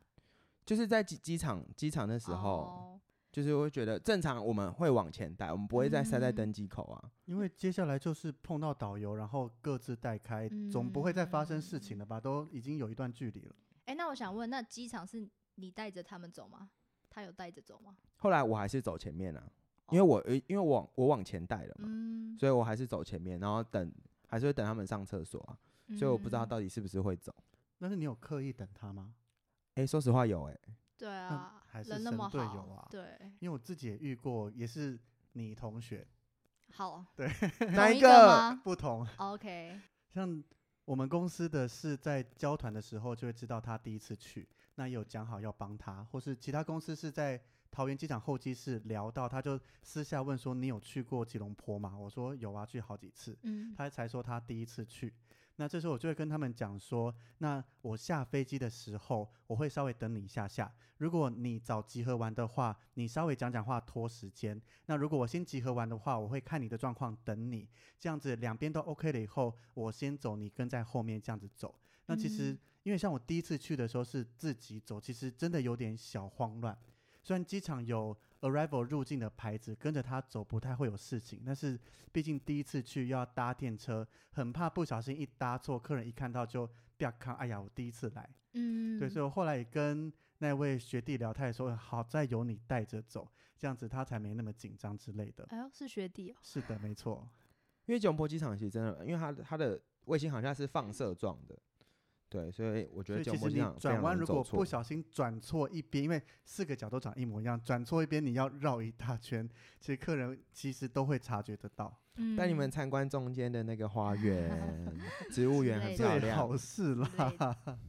就是在机机场机场的时候，哦就是会觉得正常我们会往前带，我们不会再塞在嗯登机口啊。因为接下来就是碰到导游，然后各自带开，总不会再发生事情了吧？都已经有一段距离了。哎、那我想问，那机场是你带着他们走吗？他有带着走吗？后来我还是走前面啊，因为我呃因为我往我往前带了嘛，嗯，所以我还是走前面，然后等还是会等他们上厕所啊，所以我不知道嗯到底是不是会走。但是你有刻意等他吗？哎，说实话有哎，对啊，还是人那么神队好，友啊对，因为我自己也遇过，也是你同学，好，对哪同一个一个？吗不同。？OK，像我们公司的是在交团的时候就会知道他第一次去，那也有讲好要帮他，或是其他公司是在桃园机场候机室聊到，他就私下问说你有去过吉隆坡吗？我说有啊，去好几次。嗯，他才说他第一次去。那这时候我就会跟他们讲说，那我下飞机的时候，我会稍微等你一下下。如果你早集合完的话，你稍微讲讲话拖时间。那如果我先集合完的话，我会看你的状况等你。这样子两边都 OK 了以后，我先走，你跟在后面这样子走。那其实、嗯因为像我第一次去的时候是自己走，其实真的有点小慌乱。虽然机场有 arrival 入境的牌子，跟着他走不太会有事情，但是毕竟第一次去要搭电车，很怕不小心一搭错，客人一看到就不要看，哎呀，我第一次来。嗯，对，所以我后来也跟那位学弟聊，他也说好在有你带着走，这样子他才没那么紧张之类的。哎呦，是学弟哦，是的，没错。因为吉隆坡机场其实真的，因为它的它的卫星好像是放射状的，对，所以我觉得其实你转弯如果不小心转错一边，因为四个角都长一模一样，转错一边你要绕一大圈，其实客人其实都会察觉得到。嗯，带你们参观中间的那个花园，<laughs> 植物园很之类的漂亮。好事啦。的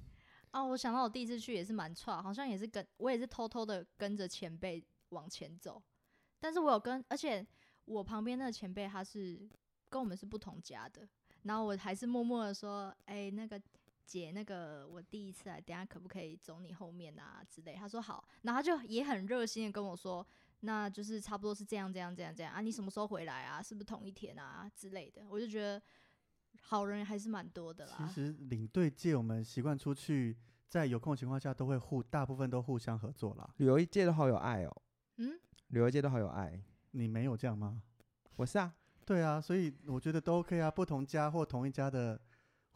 哦，我想到我第一次去也是蛮差，好像也是跟我也是偷偷的跟着前辈往前走，但是我有跟，而且我旁边那个前辈他是跟我们是不同家的，然后我还是默默的说，哎、那个姐，那个我第一次来，等下可不可以走你后面啊之类？他说好，然后他就也很热心的跟我说，那就是差不多是这样这样这样这样啊，你什么时候回来啊？是不是同一天啊之类的？我就觉得好人还是蛮多的啦。其实领队界我们习惯出去，在有空的情况下都会互，大部分都互相合作啦。旅游界都好有爱哦，嗯，旅游界都好有爱。你没有这样吗？我是啊，对啊，所以我觉得都 OK 啊，不同家或同一家的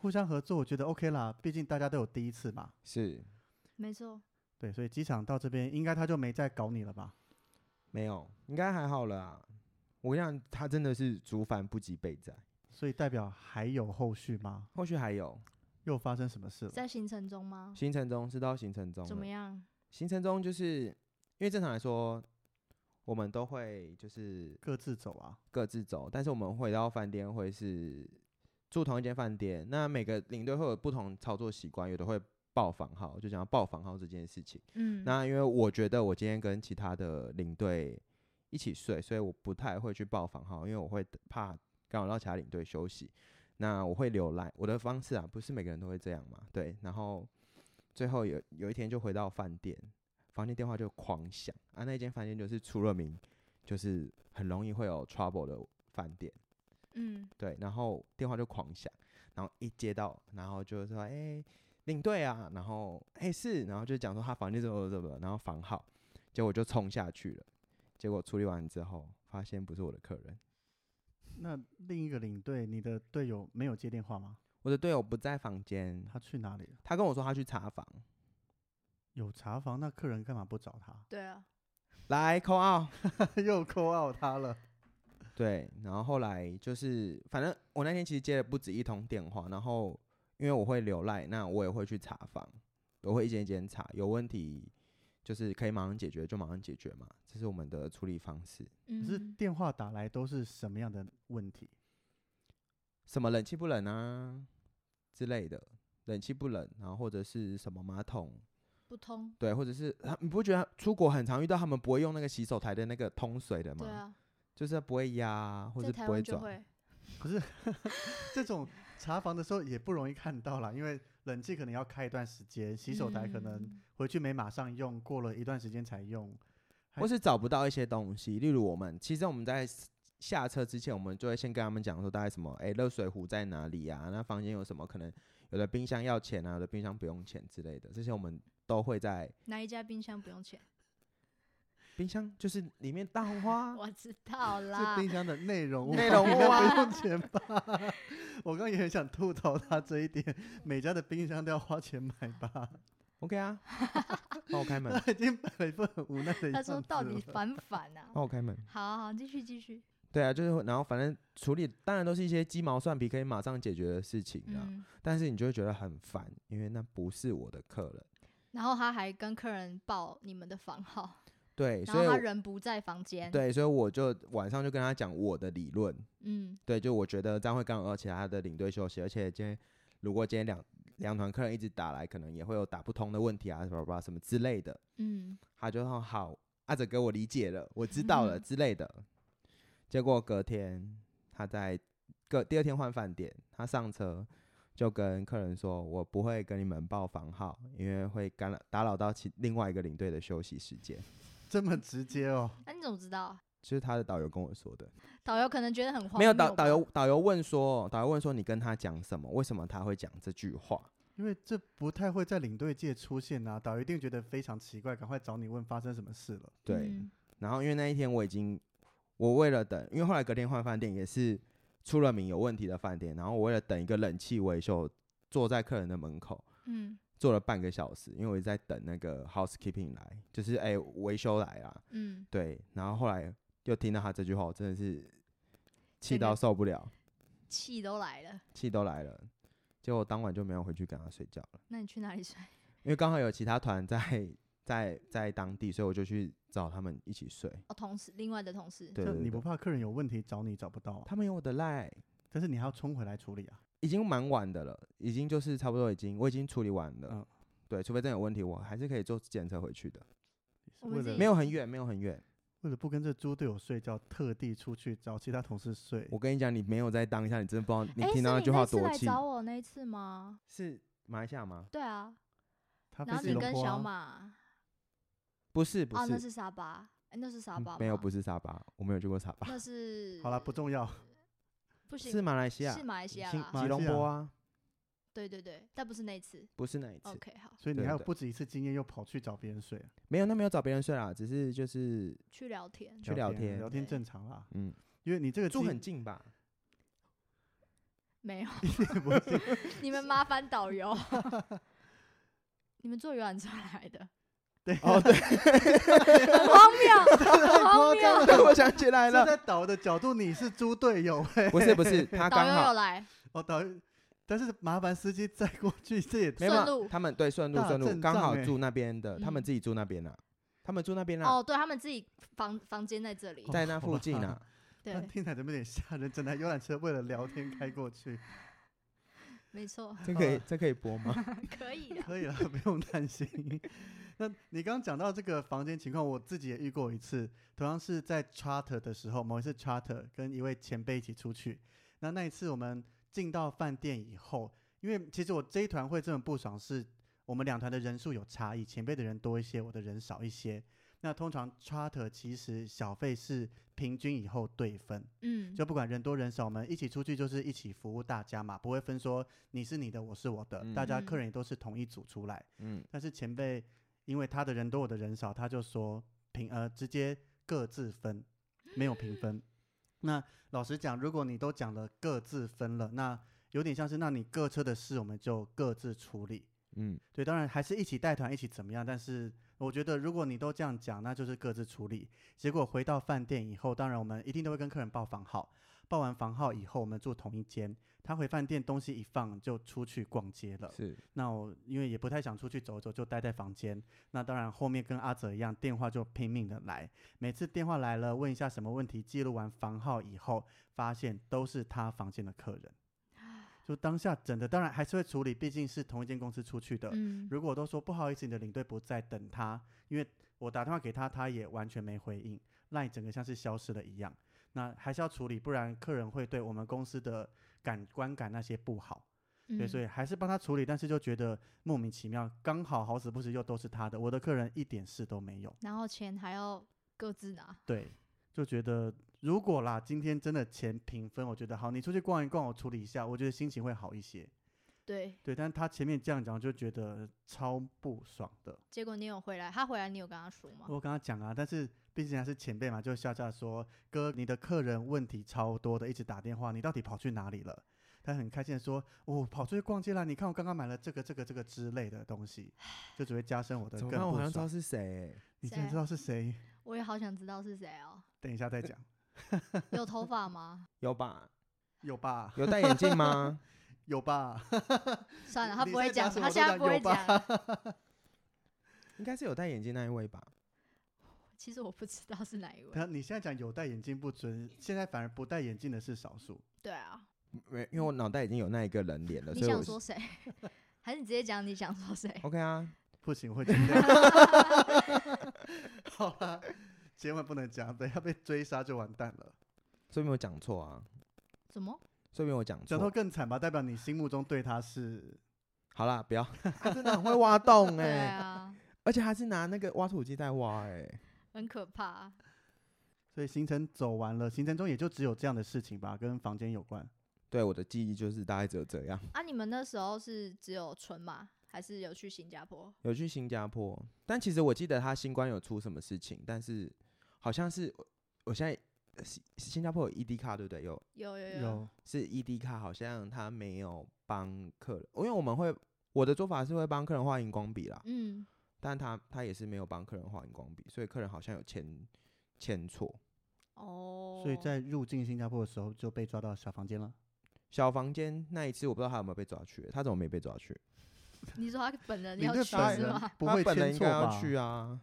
互相合作，我觉得 OK 啦，毕竟大家都有第一次嘛。是没错。对，所以机场到这边，应该他就没再搞你了吧？没有，应该还好了啊。我跟你讲，他真的是竹凡不及备载，所以代表还有后续吗？后续还有又发生什么事了？在行程中吗？行程中是到行程中了怎么样？行程中就是因为正常来说，我们都会就是各自走啊。各自走，但是我们回到饭店会是住同一间饭店。那每个领队会有不同操作习惯，有的会报房号，就讲到报房号这件事情。嗯，那因为我觉得我今天跟其他的领队一起睡，所以我不太会去报房号，因为我会怕干扰到其他领队休息。那我会留赖我的方式啊，不是每个人都会这样嘛，对。然后最后有有一天就回到饭店，房间电话就狂响啊，那间饭店就是出了名，就是很容易会有 trouble 的饭店，嗯对。然后电话就狂响，然后一接到，然后就说，哎、领队啊，然后哎、是，然后就讲说他房间怎么怎么，然后房号，结果我就冲下去了，结果处理完之后发现不是我的客人，<laughs> 那另一个领队，你的队友没有接电话吗？我的队友不在房间，他去哪里了？他跟我说他去查房，有查房，那客人干嘛不找他？对啊，来扣二。又扣 out 他了。对，然后后来就是，反正我那天其实接了不止一通电话，然后因为我会留赖，那我也会去查房，我会一间一间查，有问题就是可以马上解决就马上解决嘛，这是我们的处理方式。可是嗯，电话打来都是什么样的问题？什么冷气不冷啊之类的，冷气不冷，然后或者是什么马桶，不通，对，或者是他你不觉得出国很常遇到他们不会用那个洗手台的那个通水的吗？对啊，就是不会压啊，或在台是不会转。<laughs> 可是这种查房的时候也不容易看到啦，因为冷气可能要开一段时间，洗手台可能嗯回去没马上用，过了一段时间才用。或是找不到一些东西，例如我们其实我们在下车之前，我们就会先跟他们讲说大概什么，哎、热水壶在哪里啊？那房间有什么可能？有的冰箱要钱啊，有的冰箱不用钱之类的，这些我们都会在哪一家冰箱不用钱？冰箱就是里面大红花，<laughs> 我知道这啦，冰箱的内容物内容应该物啊不用钱吧？<laughs> 我刚刚也很想吐槽他这一点，每家的冰箱都要花钱买吧？OK 啊，<laughs> 帮我开门，他已经摆了一副很无奈的样子他说到底了烦不烦啊？帮我开门。好好，继续继续。对啊，就是然后反正处理当然都是一些鸡毛蒜皮可以马上解决的事情啊，嗯，但是你就会觉得很烦，因为那不是我的客人。然后他还跟客人报你们的房号，对，所以他人不在房间。，对，所以我就晚上就跟他讲我的理论，嗯对，就我觉得这样会干扰到其他的领队休息，而且今天如果今天两两团客人一直打来，可能也会有打不通的问题啊，什么什么什么之类的。嗯，他就说好，阿哲哥我理解了，我知道了嗯 <laughs> 之类的。结果隔天他在隔第二天换饭店，他上车就跟客人说，我不会跟你们报房号，因为会干扰打扰到其另外一个领队的休息时间。这么直接哦。那、你怎么知道？就是他的导游跟我说的。导游可能觉得很荒没有导导游导游问说，导游问说你跟他讲什么？为什么他会讲这句话？因为这不太会在领队界出现啊，导游一定觉得非常奇怪，赶快找你问发生什么事了。对，嗯然后因为那一天我已经，我为了等，因为后来隔天换饭店也是出了名有问题的饭店，然后我为了等一个冷气维修，坐在客人的门口嗯坐了半个小时，因为我一直在等那个 housekeeping 来，就是哎维修来啦，嗯，对，然后后来又听到他这句话，我真的是气到受不了，气都来了。气都来了，结果当晚就没有回去跟他睡觉了，那你去哪里睡？<laughs> 因为刚好有其他团在在在当地，所以我就去找他们一起睡。哦，同事，另外的同事。对对对你不怕客人有问题找你找不到啊？他们有我的赖。但是你还要冲回来处理啊。已经蛮晚的了，已经就是差不多已经我已经处理完了。嗯对，除非真有问题，我还是可以坐检测回去的。为了没有很远，没有很远。为了不跟这猪队友睡觉，特地出去找其他同事睡。我跟你讲，你没有在当下，你真的不知道你听到那句话多气。来找我那一次吗？是马来西亚吗？对啊，他然后你跟小啊，马，不是，不哦，那是，沙巴，哎那是沙巴没有，不是沙巴，我没有去过沙巴，那是好了，不重要。不行，是马来西亚，是马来西亚。吉隆马来西亚坡啊，对对对，但不是那一次。不是那一次，OK，好，所以你还有不止一次经验，又跑去找别人睡啊，没有，那没有找别人睡啦，只是就是去聊天。去聊天聊天正常啦。嗯，因为你这个住很近吧？没有，<laughs> 不是 <laughs> 你们麻烦导游。<laughs> 你们坐游览车来的，哦，对，<laughs> 很荒 <laughs> 谬，荒谬。对，<laughs> 我想起来了，在岛的角度，你是猪队友哎、不是不是，他刚好。来，哦，导游，但是麻烦司机载过去，这也没有顺路。他们对顺路顺路刚好住那边的，他们嗯自己住那边啊，他们住那边啊，哦，对他们自己房房间在这里，在那附近啊。对，听起来怎么有点吓人？整台游览车为了聊天开过去，没错，这可以这可以播吗？可以的。可以了，不用担心。那你刚刚讲到这个房间情况，我自己也遇过一次，同样是在 charter 的时候，某一次 charter 跟一位前辈一起出去，那那一次我们进到饭店以后，因为其实我这一团会这么不爽，是我们两团的人数有差异，前辈的人多一些，我的人少一些。那通常 charter 其实小费是平均以后对分，嗯，就不管人多人少，我们一起出去就是一起服务大家嘛，不会分说你是你的，我是我的，大家客嗯人也都是同一组出来。嗯，但是前辈因为他的人多，我的人少，他就说平呃直接各自分，没有平分。那老实讲，如果你都讲了各自分了，那有点像是那你各车的事我们就各自处理。嗯，对，当然还是一起带团一起怎么样，但是我觉得如果你都这样讲，那就是各自处理。结果回到饭店以后，当然我们一定都会跟客人报房号，报完房号以后，我们住同一间。他回饭店东西一放就出去逛街了。是，那我因为也不太想出去走走，就待在房间。那当然后面跟阿泽一样，电话就拼命的来。每次电话来了，问一下什么问题，记录完房号以后，发现都是他房间的客人。就当下整的，当然还是会处理，毕竟是同一间公司出去的。嗯，如果都说不好意思，你的领队不在，等他，因为我打电话给他，他也完全没回应，那你整个像是消失了一样。那还是要处理，不然客人会对我们公司的感观感那些不好。对，所以还是帮他处理，但是就觉得莫名其妙，刚好好死不死又都是他的，我的客人一点事都没有。然后钱还要各自拿。对，就觉得。如果啦，今天真的钱平分，我觉得好，你出去逛一逛，我处理一下，我觉得心情会好一些。对对，但是他前面这样讲，就觉得超不爽的。结果你有回来，他回来你有跟他说吗？我跟他讲啊，但是毕竟还是前辈嘛，就笑笑说：“哥，你的客人问题超多的，一直打电话，你到底跑去哪里了？”他很开心的说：“我跑出去逛街了，你看我刚刚买了这个、这个、这个之类的东西，就只会加深我的更不爽。”我好像知道是谁，<laughs> 你竟然知道是谁？我也好想知道是谁哦。等一下再讲。<laughs> <laughs> 有头发吗？有吧，有吧。有戴眼镜吗？有吧。算了，他不会讲，他现在不会讲。应该是有戴眼镜那一位吧。其实我不知道是哪一位。他你现在讲有戴眼镜不准，现在反而不戴眼镜的是少数。对啊。没，因为我脑袋已经有那一个人脸了。你想说谁？<laughs> 还是你直接讲你想说谁？OK 啊，不行，会剪掉。<laughs> 好了。千万不能讲，等下被追杀就完蛋了。说明我讲错啊？什么？说明我讲错，讲错更惨吧？代表你心目中对他是……好啦，不要，<laughs> 他真的很会挖洞哎。而且还是拿那个挖土机在挖哎，很可怕。所以行程走完了，行程中也就只有这样的事情吧，跟房间有关。对，我的记忆就是大概只有这样。啊，你们那时候是只有纯吗？还是有去新加坡？有去新加坡，但其实我记得他新冠有出什么事情，但是。好像是，我现在新新加坡有 ED 卡对不对？有有有有是 ED 卡，好像他没有帮客人，因为我们会我的做法是会帮客人画荧光笔啦，嗯，但他他也是没有帮客人画荧光笔，所以客人好像有签签错，哦，所以在入境新加坡的时候就被抓到小房间了。小房间那一次我不知道他有没有被抓去，他怎么没被抓去？你说他本人要去是吗？不会签错吧？去啊。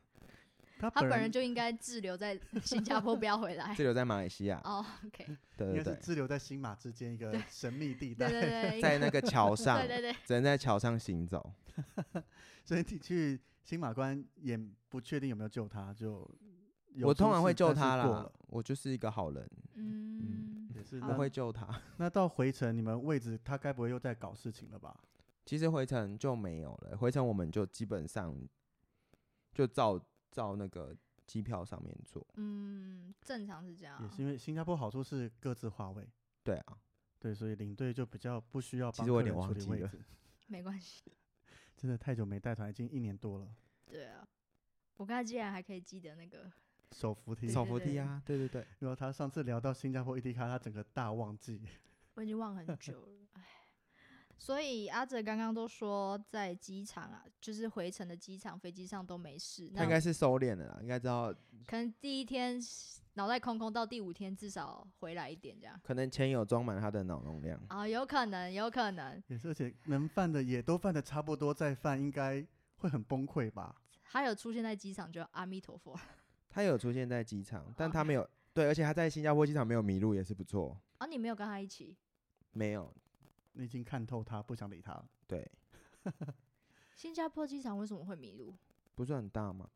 他本人就应该滞留在 <laughs> 新加坡，不要回来。滞留在马来西亚。哦，OK。<laughs> 对对对。滞留在新马之间一个神秘地带。对对对。在那个桥上。对对对。只能在桥上行走。<laughs> 所以你去新马官也不确定有没有救他，就。我通常会救他啦，我就是一个好人。嗯。也是。我会救他。<laughs> 那到回程你们位置，他该不会又在搞事情了吧？其实回程就没有了，回程我们就基本上就照。照那个机票上面做，嗯，正常是这样。也是因为新加坡好处是各自划位，对啊，对，所以领队就比较不需要。其实我有点忘记了，没关系。真的太久没带团，已经一年多了。对啊，我刚才竟然还可以记得那个 <laughs> 手扶梯，手扶梯啊，对对对。<laughs> 然后他上次聊到新加坡 ET 卡，他整个大忘记。<laughs> 我已经忘很久了，哎。所以阿哲刚刚都说在机场啊，就是回程的机场飞机上都没事。他应该是收敛了啦，应该知道。可能第一天脑袋空空，到第五天至少回来一点这样。可能钱有装满他的脑容量啊，有可能，有可能。也是，而且能犯的也都犯的差不多，再犯应该会很崩溃吧？他有出现在机场，就阿弥陀佛。他有出现在机场，<laughs> 但他没有对，而且他在新加坡机场没有迷路，也是不错。啊，你没有跟他一起？没有。你已经看透他，不想理他了。对，<laughs> 新加坡机场为什么会迷路？不是很大吗？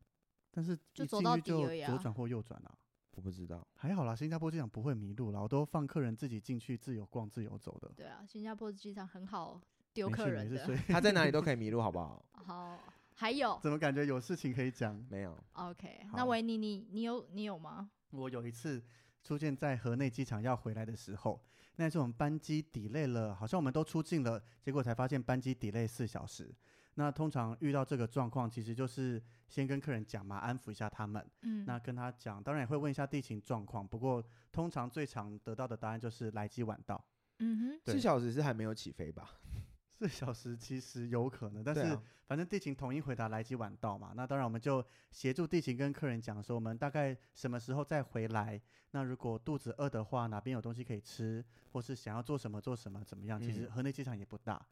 但是就走到底而已左转或右转啊。我不知道，还好啦，新加坡机场不会迷路啦，我都放客人自己进去自由逛、自由走的。对啊，新加坡机场很好丢客人的，<laughs> 他在哪里都可以迷路，好不好？<laughs> 好，还有怎么感觉有事情可以讲？没有。OK，那维尼，你你有你有吗？我有一次出现在河内机场要回来的时候。那次我们班机 delay 了，好像我们都出境了，结果才发现班机 delay 四小时。那通常遇到这个状况，其实就是先跟客人讲嘛，安抚一下他们。嗯，那跟他讲，当然也会问一下地勤状况。不过通常最常得到的答案就是来机晚到。嗯哼，四小时是还没有起飞吧？<laughs> 四小时其实有可能，但是反正地勤统一回答来机晚到嘛。那当然我们就协助地勤跟客人讲说，我们大概什么时候再回来。那如果肚子饿的话，哪边有东西可以吃，或是想要做什么做什么怎么样？其实嗯河内机场也不大。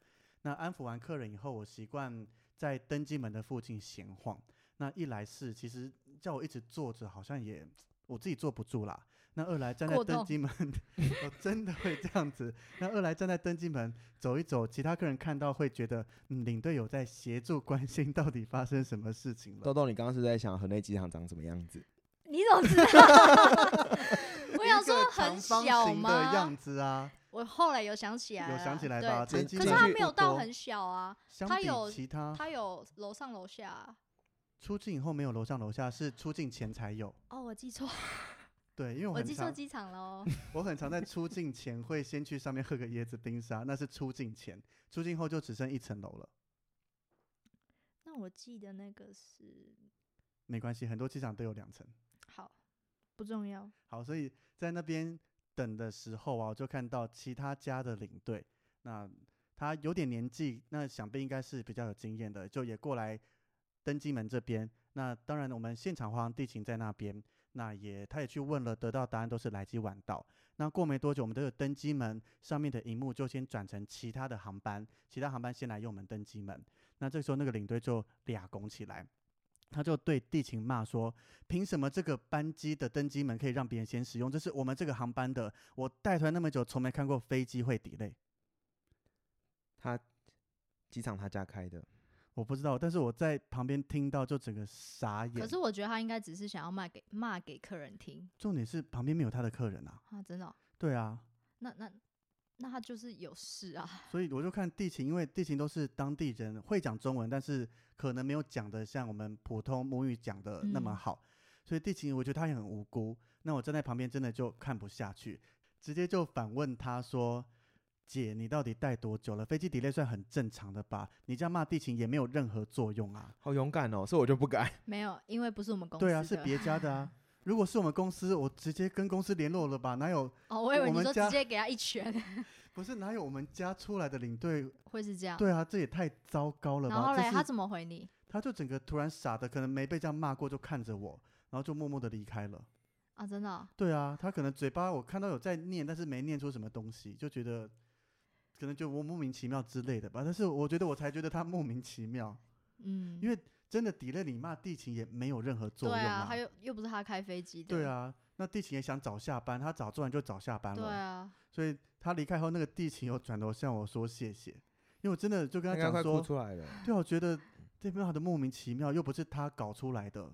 那安抚完客人以后，我习惯在登机门的附近闲晃。那一来是其实叫我一直坐着，好像也我自己坐不住啦。那二来站在登机门，<laughs> 我真的会这样子。那二来站在登机门走一走，其他客人看到会觉得，嗯，领队有在协助关心到底发生什么事情了。豆豆，你刚刚是在想河内机场长什么样子？你怎么知道？<laughs> 我想说很小吗的样？子啊，我后来有想起来，有想起来对吧？可是门它没有到很小啊，相比它有其他它有楼上楼下啊。出境以后没有楼上楼下，是出境前才有。哦，我记错，<laughs> 对，因为我记错机场了哦。<laughs> 我很常在出境前会先去上面喝个椰子冰沙，那是出境前，出境后就只剩一层楼了。那我记得那个是没关系，很多机场都有两层。不重要。好，所以在那边等的时候啊，我就看到其他家的领队，那他有点年纪，那想必应该是比较有经验的，就也过来登机门这边。那当然，我们现场华航地勤在那边，那也他也去问了，得到答案都是来机晚到。那过没多久，我们都有登机门上面的荧幕就先转成其他的航班，其他航班先来用我们登机门。那这时候，那个领队就俩拱起来，他就对地勤骂说：“凭什么这个班机的登机门可以让别人先使用？这是我们这个航班的，我带团那么久，从没看过飞机会 delay。他机场他家开的，我不知道，但是我在旁边听到就整个傻眼。可是我觉得他应该只是想要骂给骂给客人听重点是旁边没有他的客人啊。啊，真的哦、对啊，那那那他就是有事啊。<laughs> 所以我就看地勤，因为地勤都是当地人，会讲中文，但是可能没有讲的像我们普通母语讲的那么嗯好，所以地勤我觉得他也很无辜。那我站在旁边真的就看不下去，直接就反问他说：“姐，你到底待多久了？飞机 delay 算很正常的吧？你这样骂地勤也没有任何作用啊。好勇敢哦，所以我就不敢。没有，因为不是我们公司对啊，是别家的啊。如果是我们公司，我直接跟公司联络了吧？哪有哦，我以为你说直接给他一拳，<laughs> 不是哪有我们家出来的领队？会是这样。对啊，这也太糟糕了吧？然后嘞，他怎么回你他就整个突然傻的，可能没被这样骂过，就看着我，然后就默默的离开了。啊？真的哦、对啊，他可能嘴巴我看到有在念，但是没念出什么东西，就觉得可能就我莫名其妙之类的吧。但是我觉得我才觉得他莫名其妙，嗯，因为真的抵了你骂地勤也没有任何作用对啊，他又又不是他开飞机的。对啊，那地勤也想早下班，他早做完就早下班了。对啊，所以他离开后，那个地勤又转头向我说谢谢，因为我真的就跟他应该快他讲说，哭出来了。对啊，我觉得这边好的莫名其妙，又不是他搞出来的。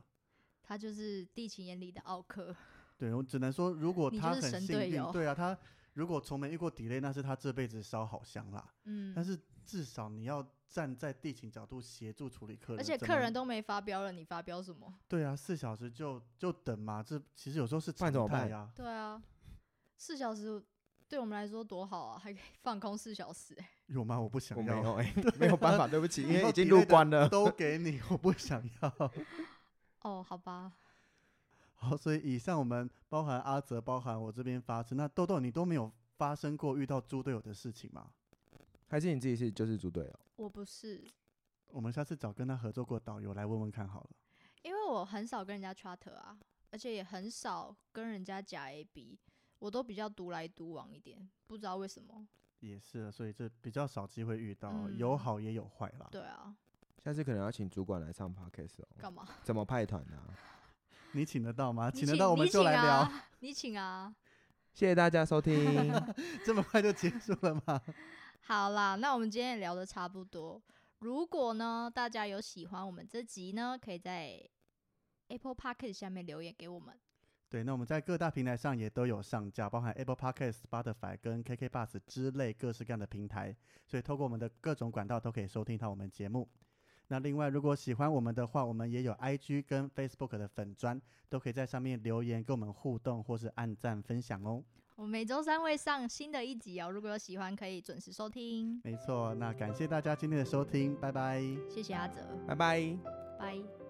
他就是地勤眼里的奥克。对我只能说，如果他很幸运，对啊，他如果从没遇过 delay，那是他这辈子烧好香啦。嗯，但是至少你要站在地勤角度协助处理客人，而且客人都没发飙了，你发飙什么？对啊，四小时就就等嘛，这其实有时候是常不然怎么办态啊。对啊，四小时对我们来说多好啊，还可以放空四小时、欸。有吗？我不想要，我没有 <laughs> 哎、没有办法，对不起，因为已经入的关了。都给你，我不想要。<laughs> 哦，好吧，好，所以以上我们包含阿泽，包含我这边发生，那豆豆你都没有发生过遇到猪队友的事情吗？还是你自己是就是猪队友？我不是，我们下次找跟他合作过的导游来问问看好了。因为我很少跟人家 charter 啊，而且也很少跟人家假 A B，我都比较独来独往一点，不知道为什么。也是，所以这比较少机会遇到，嗯有好也有坏啦。对啊，下次可能要请主管来上 podcast 哦。干嘛？怎么派团啊？你请得到吗？你请得到我们就来聊。啊，你请啊。谢谢大家收听。<laughs> 这么快就结束了吗？好啦，那我们今天也聊的差不多。如果呢，大家有喜欢我们这集呢，可以在 Apple p o c k e t 下面留言给我们。对，那我们在各大平台上也都有上架，包含 Apple Podcast、Spotify 跟 KK Bus 之类各式各样的平台，所以透过我们的各种管道都可以收听到我们节目。那另外，如果喜欢我们的话，我们也有 IG 跟 Facebook 的粉砖，都可以在上面留言跟我们互动或是按赞分享哦。我每周三会上新的一集哦，如果有喜欢可以准时收听。没错，那感谢大家今天的收听，拜拜。谢谢阿泽，拜拜。拜。